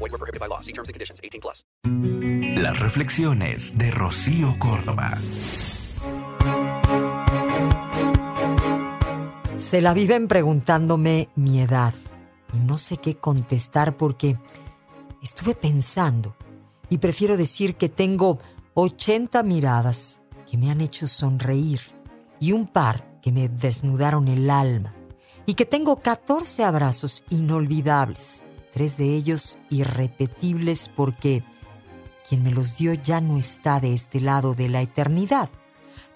Void were prohibited by law. See terms and conditions. 18 plus. Las reflexiones de Rocío Córdoba. Se la viven preguntándome mi edad y no sé qué contestar porque estuve pensando y prefiero decir que tengo 80 miradas que me han hecho sonreír y un par que me desnudaron el alma y que tengo 14 abrazos inolvidables, tres de ellos irrepetibles porque quien me los dio ya no está de este lado de la eternidad.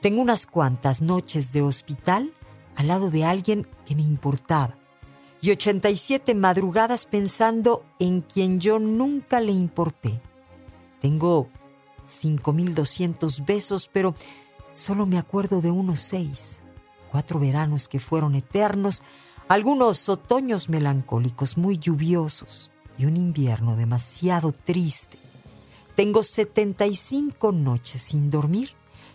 Tengo unas cuantas noches de hospital al lado de alguien que me importaba y 87 madrugadas pensando en quien yo nunca le importé. Tengo 5.200 besos, pero solo me acuerdo de unos seis. Cuatro veranos que fueron eternos, algunos otoños melancólicos muy lluviosos y un invierno demasiado triste. Tengo 75 noches sin dormir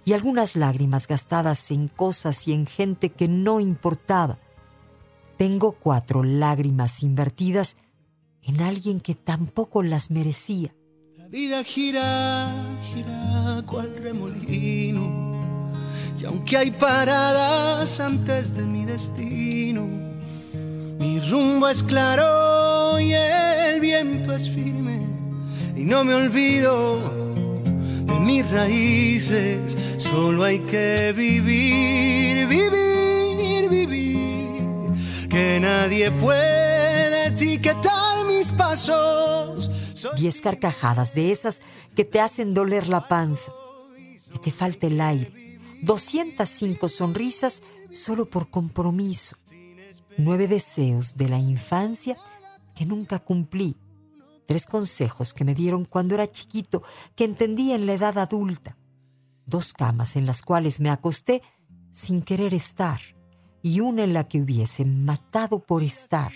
y algunas lágrimas gastadas en cosas y en gente que no importaba. Tengo cuatro lágrimas invertidas en alguien que tampoco las merecía. La vida gira, gira cual remolino. Y aunque hay paradas antes de mi destino, mi rumbo es claro y el viento es firme. Y no me olvido de mis raíces. Solo hay que vivir, vivir, vivir. Que nadie puede etiquetar mis pasos. Diez carcajadas de esas que te hacen doler la panza, que te falta el aire. 205 sonrisas solo por compromiso. Nueve deseos de la infancia que nunca cumplí. Tres consejos que me dieron cuando era chiquito que entendí en la edad adulta. Dos camas en las cuales me acosté sin querer estar y una en la que hubiese matado por estar.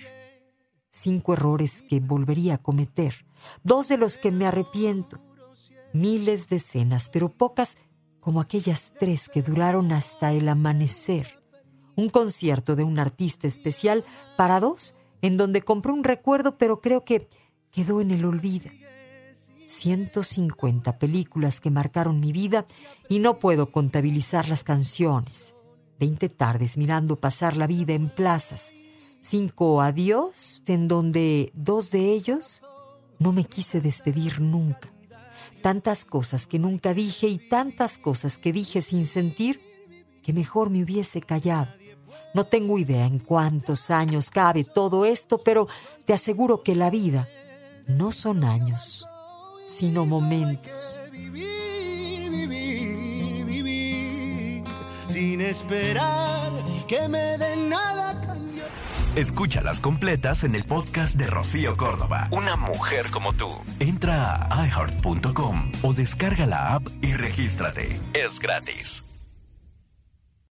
Cinco errores que volvería a cometer, dos de los que me arrepiento. Miles de escenas, pero pocas como aquellas tres que duraron hasta el amanecer. Un concierto de un artista especial para dos, en donde compré un recuerdo, pero creo que quedó en el olvido. 150 películas que marcaron mi vida y no puedo contabilizar las canciones. 20 tardes mirando pasar la vida en plazas. Cinco adiós, en donde dos de ellos no me quise despedir nunca. Tantas cosas que nunca dije y tantas cosas que dije sin sentir que mejor me hubiese callado. No tengo idea en cuántos años cabe todo esto, pero te aseguro que la vida no son años, sino momentos. Vivir, vivir, vivir. Sin esperar que me den nada cambio. Escúchalas completas en el podcast de Rocío Córdoba. Una mujer como tú. Entra a iheart.com o descarga la app y regístrate. Es gratis.